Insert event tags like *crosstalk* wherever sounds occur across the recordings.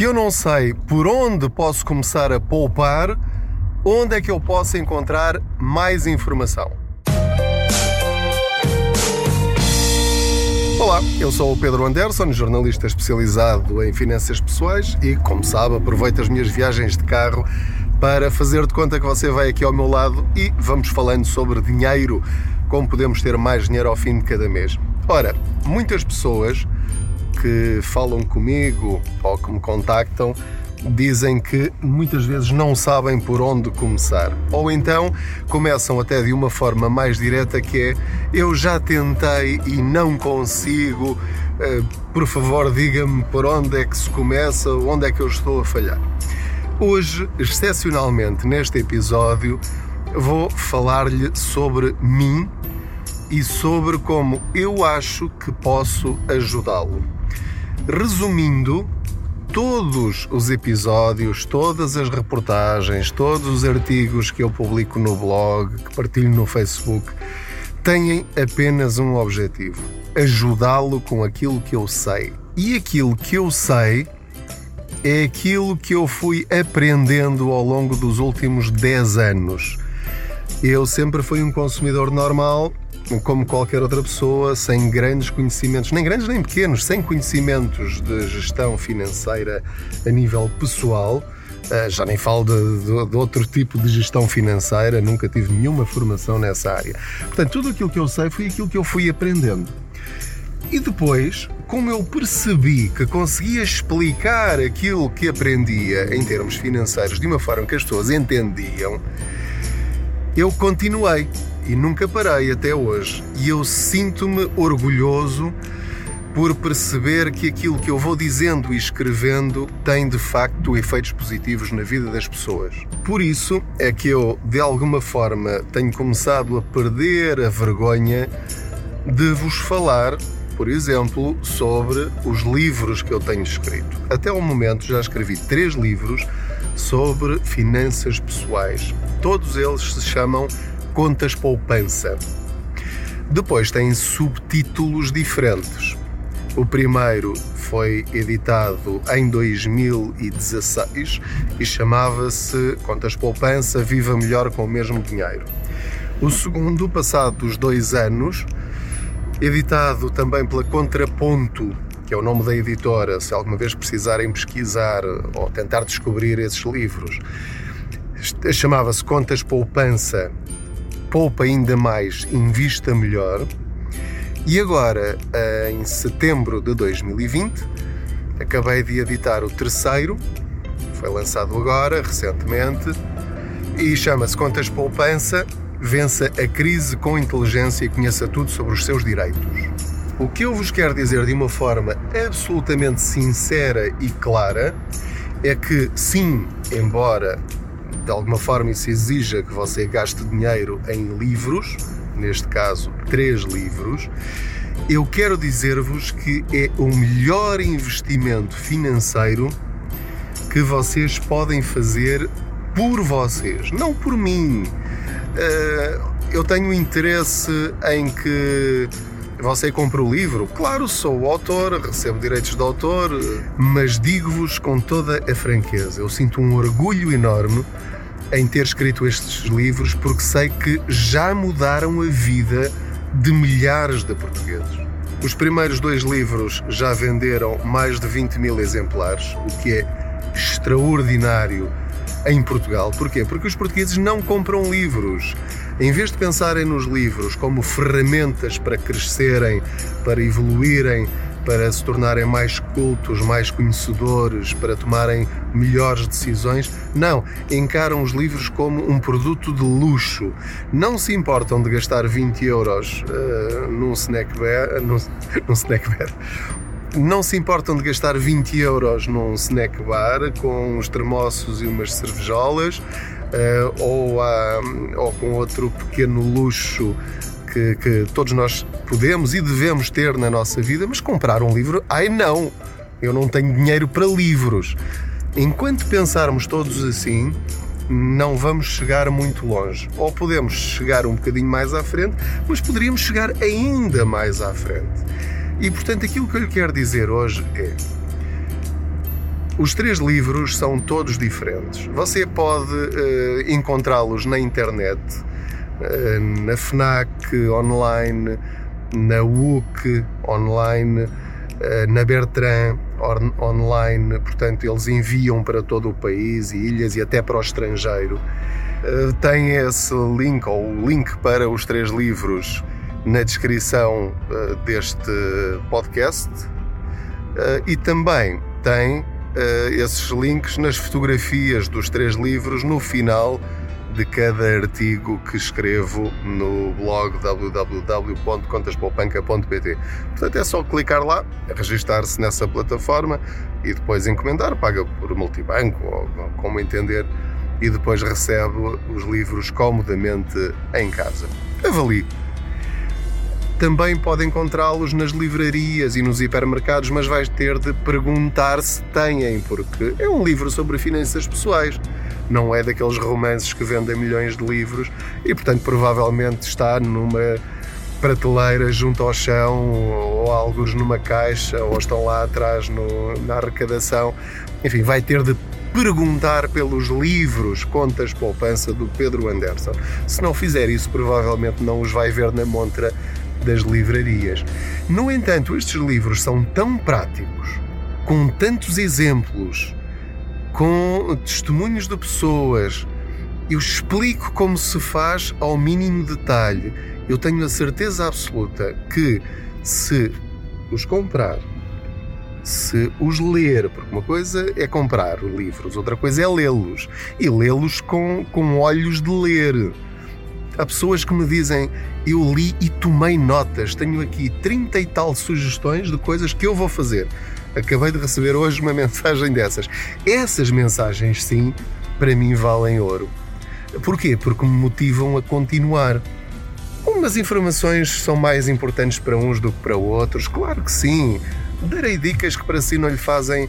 Se eu não sei por onde posso começar a poupar, onde é que eu posso encontrar mais informação? Olá, eu sou o Pedro Anderson, jornalista especializado em finanças pessoais e, como sabe, aproveito as minhas viagens de carro para fazer de conta que você vai aqui ao meu lado e vamos falando sobre dinheiro, como podemos ter mais dinheiro ao fim de cada mês. Ora, muitas pessoas que falam comigo ou que me contactam dizem que muitas vezes não sabem por onde começar. Ou então começam até de uma forma mais direta que é eu já tentei e não consigo, eh, por favor diga-me por onde é que se começa, onde é que eu estou a falhar. Hoje, excepcionalmente neste episódio, vou falar-lhe sobre mim e sobre como eu acho que posso ajudá-lo. Resumindo, todos os episódios, todas as reportagens, todos os artigos que eu publico no blog, que partilho no Facebook, têm apenas um objetivo: ajudá-lo com aquilo que eu sei. E aquilo que eu sei é aquilo que eu fui aprendendo ao longo dos últimos 10 anos. Eu sempre fui um consumidor normal como qualquer outra pessoa, sem grandes conhecimentos, nem grandes nem pequenos, sem conhecimentos de gestão financeira a nível pessoal. Uh, já nem falo de, de, de, outro tipo de gestão financeira, nunca tive nenhuma formação nessa área. Portanto, tudo aquilo que eu sei foi aquilo que eu fui aprendendo. E depois, como eu percebi que conseguia explicar aquilo que aprendia em termos financeiros de uma forma que as pessoas entendiam, eu continuei e nunca parei até hoje. E eu sinto-me orgulhoso por perceber que aquilo que eu vou dizendo e escrevendo tem de facto efeitos positivos na vida das pessoas. Por isso é que eu, de alguma forma, tenho começado a perder a vergonha de vos falar, por exemplo, sobre os livros que eu tenho escrito. Até o momento já escrevi três livros sobre finanças pessoais. Todos eles se chamam Contas Poupança. Depois tem subtítulos diferentes. O primeiro foi editado em 2016 e chamava-se Contas Poupança Viva Melhor com o Mesmo Dinheiro. O segundo, passados dois anos, editado também pela Contraponto, que é o nome da editora, se alguma vez precisarem pesquisar ou tentar descobrir esses livros, chamava-se Contas Poupança poupa ainda mais, invista melhor. E agora, em setembro de 2020, acabei de editar o terceiro, foi lançado agora, recentemente, e chama-se Contas Poupança Vença a crise com inteligência e conheça tudo sobre os seus direitos. O que eu vos quero dizer de uma forma absolutamente sincera e clara é que, sim, embora de alguma forma isso exija que você gaste dinheiro em livros, neste caso, três livros, eu quero dizer-vos que é o melhor investimento financeiro que vocês podem fazer por vocês, não por mim. Eh, eu tenho interesse em que você compre o livro? Claro, sou o autor, recebo direitos de autor, mas digo-vos com toda a franqueza: eu sinto um orgulho enorme em ter escrito estes livros porque sei que já mudaram a vida de milhares de portugueses. Os primeiros dois livros já venderam mais de 20 mil exemplares, o que é extraordinário em Portugal. Porquê? Porque os portugueses não compram livros. Em vez de pensarem nos livros como ferramentas para crescerem, para evoluírem, para se tornarem mais cultos, mais conhecedores, para tomarem melhores decisões. Não, encaram os livros como um produto de luxo. Não se importam de gastar 20 euros uh, *laughs* num snack bar, não se importam de gastar 20 euros num snack bar com uns termossos e umas cervejolas uh, ou, uh, ou com outro pequeno luxo que, que todos nós podemos e devemos ter na nossa vida, mas comprar um livro, ai não, eu não tenho dinheiro para livros. Enquanto pensarmos todos assim, não vamos chegar muito longe. Ou podemos chegar um bocadinho mais à frente, mas poderíamos chegar ainda mais à frente. E portanto, aquilo que eu lhe quero dizer hoje é: Os três livros são todos diferentes. Você pode uh, encontrá-los na internet, uh, na FNAC online, na WUC online, uh, na Bertrand on online. Portanto, eles enviam para todo o país e ilhas e até para o estrangeiro. tem esse link, ou o link para os três livros, na descrição deste podcast. e também tem uh, esses links nas fotografias dos três livros no final de cada artigo que escrevo no blog www.contaspoupanca.pt. Portanto, é só clicar lá, registar-se nessa plataforma e depois encomendar, paga por multibanco ou como entender, e depois recebe os livros comodamente em casa. Avalie também pode encontrá-los nas livrarias e nos hipermercados, mas vais ter de perguntar se têm, porque é um livro sobre finanças pessoais. Não é daqueles romances que vendem milhões de livros e, portanto, provavelmente está numa prateleira junto ao chão ou alguns numa caixa ou estão lá atrás no, na arrecadação. Enfim, vai ter de perguntar pelos livros Contas Poupança do Pedro Anderson. Se não fizer isso, provavelmente não os vai ver na montra das livrarias. No entanto, estes livros são tão práticos, com tantos exemplos, com testemunhos de pessoas. Eu explico como se faz ao mínimo detalhe. Eu tenho a certeza absoluta que se os comprar, se os ler, porque uma coisa é comprar livros, outra coisa é lê-los. E lê-los com, com olhos de ler. Há pessoas que me dizem: Eu li e tomei notas, tenho aqui 30 e tal sugestões de coisas que eu vou fazer. Acabei de receber hoje uma *laughs* mensagem dessas. Essas mensagens, sim, para mim valem ouro. Porquê? Porque me motivam a continuar. Umas informações são mais importantes para uns do que para outros, claro que sim. Darei dicas que para si não lhe fazem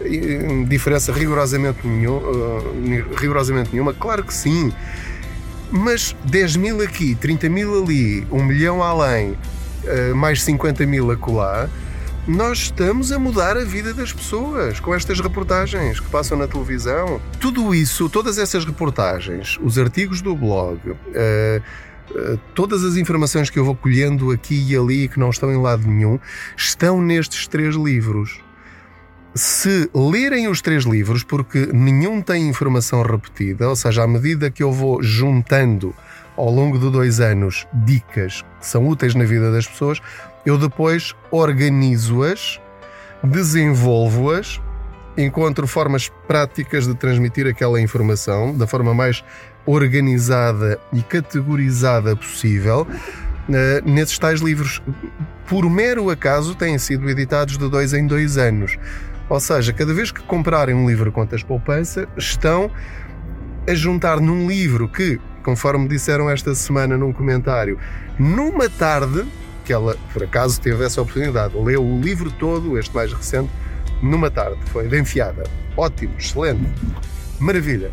eh, diferença rigorosamente, nenhum, uh, rigorosamente nenhuma, claro que sim. Mas 10 mil aqui, 30 mil ali, 1 milhão além, eh, mais 50 mil acolá, nós estamos a mudar a vida das pessoas com estas reportagens que passam na televisão. Tudo isso, todas essas reportagens, os artigos do blog, uh, uh, todas as informações que eu vou colhendo aqui e ali que não estão em lado nenhum, estão nestes três livros se lerem os três livros, porque nenhum tem informação repetida, ou seja, à medida que eu vou juntando ao longo de dois anos dicas que são úteis na vida das pessoas, eu depois organizo-as, desenvolvo-as, encontro formas práticas de transmitir aquela informação da forma mais organizada e categorizada possível. Uh, nesses tais livros, por mero acaso, têm sido editados de dois em dois anos. Ou seja, cada vez que comprarem um livro Contas Poupança, estão a juntar num livro que, conforme disseram esta semana num comentário, numa tarde, que ela por acaso teve essa oportunidade, leu o livro todo, este mais recente, numa tarde. Foi de enfiada. Ótimo, excelente. Maravilha.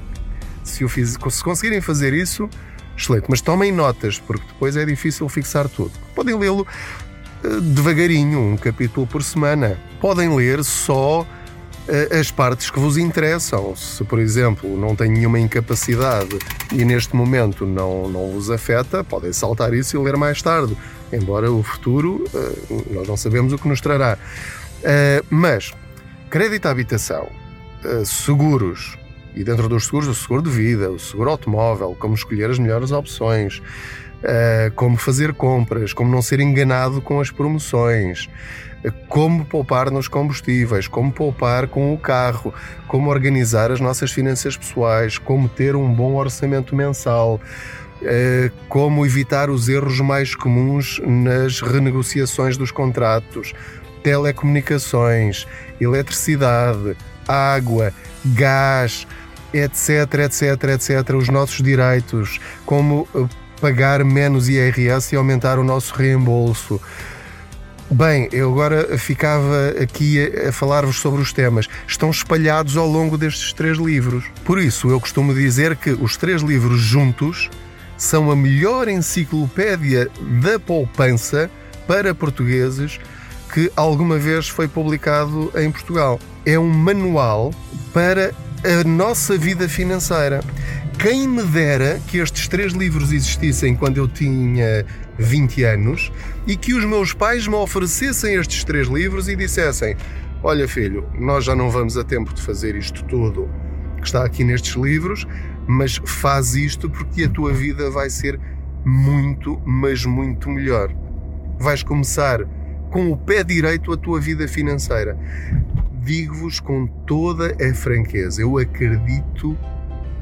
Se, fiz, se conseguirem fazer isso, excelente. Mas tomem notas, porque depois é difícil fixar tudo. Podem lê-lo devagarinho, um capítulo por semana. Podem ler só eh, as partes que vos interessam. Se, por exemplo, não têm nenhuma incapacidade e neste momento não, não vos afeta, podem saltar isso e ler mais tarde. Embora o futuro, eh, nós não sabemos o que nos trará. Eh, mas, crédito à habitação, seguros, e dentro dos seguros, o seguro de vida, o seguro automóvel, como escolher as melhores opções, uh, como fazer compras, como não ser enganado com as promoções, uh, como poupar nos combustíveis, como poupar com o carro, como organizar as nossas finanças pessoais, como ter um bom orçamento mensal. Uh, como evitar os erros mais comuns nas renegociações dos contratos, telecomunicações, eletricidade, água, gás, etc, etc, etc, os nossos direitos, como pagar menos IRS e aumentar o nosso reembolso. Bem, eu agora ficava aqui a, falar-vos sobre os temas. Estão espalhados ao longo destes três livros. Por isso, eu costumo dizer que os três livros juntos são a melhor enciclopédia da poupança para portugueses que alguma vez foi publicado em Portugal. É um manual para a nossa vida financeira. Quem me dera que estes três livros existissem quando eu tinha 20 anos e que os meus pais me oferecessem estes três livros e dissessem: Olha, filho, nós já não vamos a tempo de fazer isto tudo que está aqui nestes livros, mas faz isto porque a tua vida vai ser muito, mas muito melhor. Vais começar com o pé direito a tua vida financeira. Digo-vos com toda a franqueza, eu acredito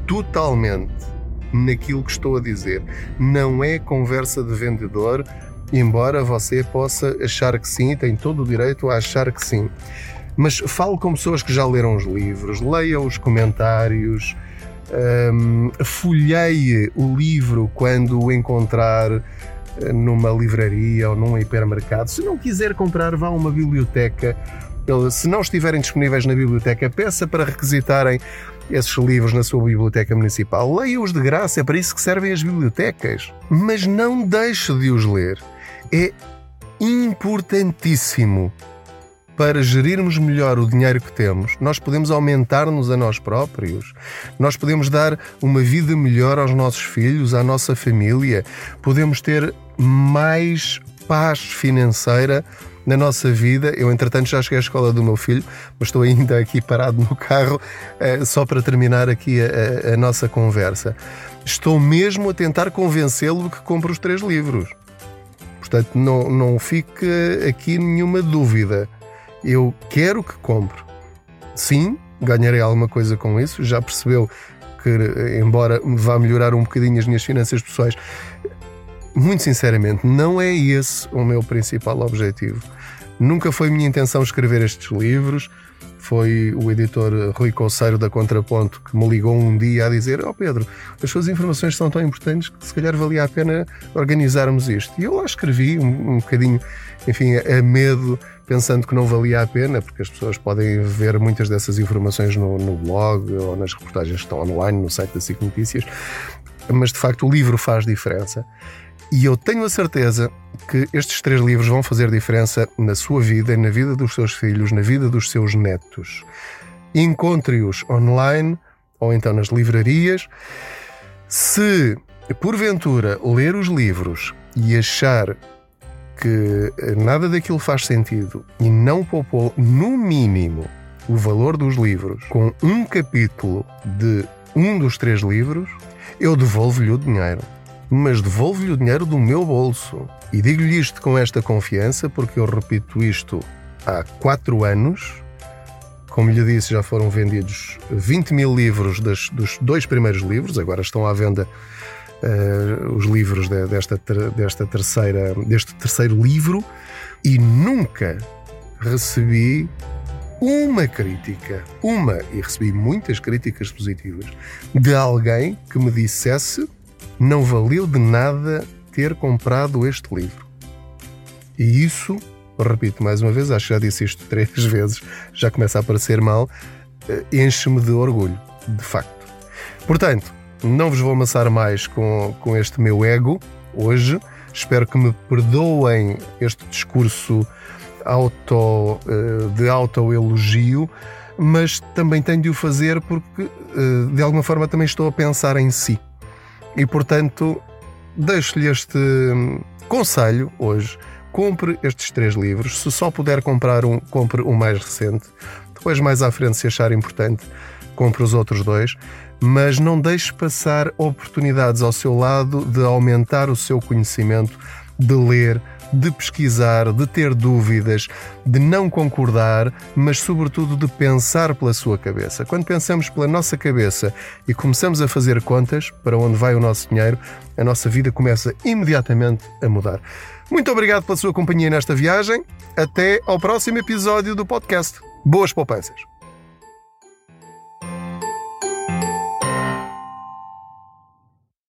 totalmente naquilo que estou a dizer. Não é conversa de vendedor, embora você possa achar que sim, tem todo o direito a achar que sim. Mas falo com pessoas que já leram os livros, leia os comentários, um, folheie o livro quando o encontrar eh, numa livraria ou num hipermercado. Se não quiser comprar, vá a uma biblioteca. Se não estiverem disponíveis na biblioteca, peça para requisitarem esses livros na sua biblioteca municipal. Leia-os de graça, é para isso que servem as bibliotecas. Mas não deixe de os ler. É importantíssimo para gerirmos melhor o dinheiro que temos, nós podemos aumentar-nos a nós próprios, nós podemos dar uma vida melhor aos nossos filhos, à nossa família, podemos ter mais paz financeira na nossa vida. Eu, entretanto, já cheguei à escola do meu filho, mas estou ainda aqui parado no carro, eh, só para terminar aqui a, a, a nossa conversa. Estou mesmo a tentar convencê-lo que compre os três livros. Portanto, não, não fique aqui nenhuma dúvida eu quero que compre. Sim, ganharei alguma coisa com isso. Já percebeu que, embora vá melhorar um bocadinho as minhas finanças pessoais, muito sinceramente, não é esse o meu principal objetivo. Nunca foi minha intenção escrever estes livros. Foi o editor Rui Conceiro da Contraponto que me ligou um dia a dizer: Ó oh Pedro, as suas informações são tão importantes que se calhar valia a pena organizarmos isto. E eu lá escrevi um, um bocadinho, enfim, a medo pensando que não valia a pena, porque as pessoas podem ver muitas dessas informações no, no blog ou nas reportagens que estão online no site da SIC Notícias, mas de facto o livro faz diferença. E eu tenho a certeza que estes três livros vão fazer diferença na sua vida, na vida dos seus filhos, na vida dos seus netos. Encontre-os online ou então nas livrarias. Se porventura ler os livros e achar que nada daquilo faz sentido e não poupou, no mínimo, o valor dos livros com um capítulo de um dos três livros, eu devolvo-lhe o dinheiro. Mas devolvo-lhe o dinheiro do meu bolso. E digo-lhe isto com esta confiança porque eu repito isto há quatro anos. Como lhe disse, já foram vendidos 20 mil livros das, dos dois primeiros livros, agora estão à venda uh, os livros de, desta, desta terceira, deste terceiro livro e nunca recebi uma crítica, uma, e recebi muitas críticas positivas, de alguém que me dissesse não valeu de nada ter comprado este livro. E isso, repito mais uma vez, acho que já disse isto *laughs* três vezes, já começa a parecer mal, eh, enche-me de orgulho, de facto. Portanto, não vos vou amassar mais com, com este meu ego hoje. Espero que me perdoem este discurso auto, eh, de autoelogio, mas também tenho de o fazer porque, eh, de alguma forma, também estou a pensar em si. E, portanto, deixo-lhe este hum, conselho hoje. Compre estes três livros. Se só puder comprar um, compre o mais recente. Depois, mais à frente, se achar importante, compre os outros dois mas não deixe passar oportunidades ao seu lado de aumentar o seu conhecimento, de ler, de pesquisar, de ter dúvidas, de não concordar, mas sobretudo de pensar pela sua cabeça. Quando pensamos pela nossa cabeça e começamos a fazer contas para onde vai o nosso dinheiro, a nossa vida começa imediatamente a mudar. Muito obrigado pela sua companhia nesta viagem. Até ao próximo episódio do podcast. Boas poupanças!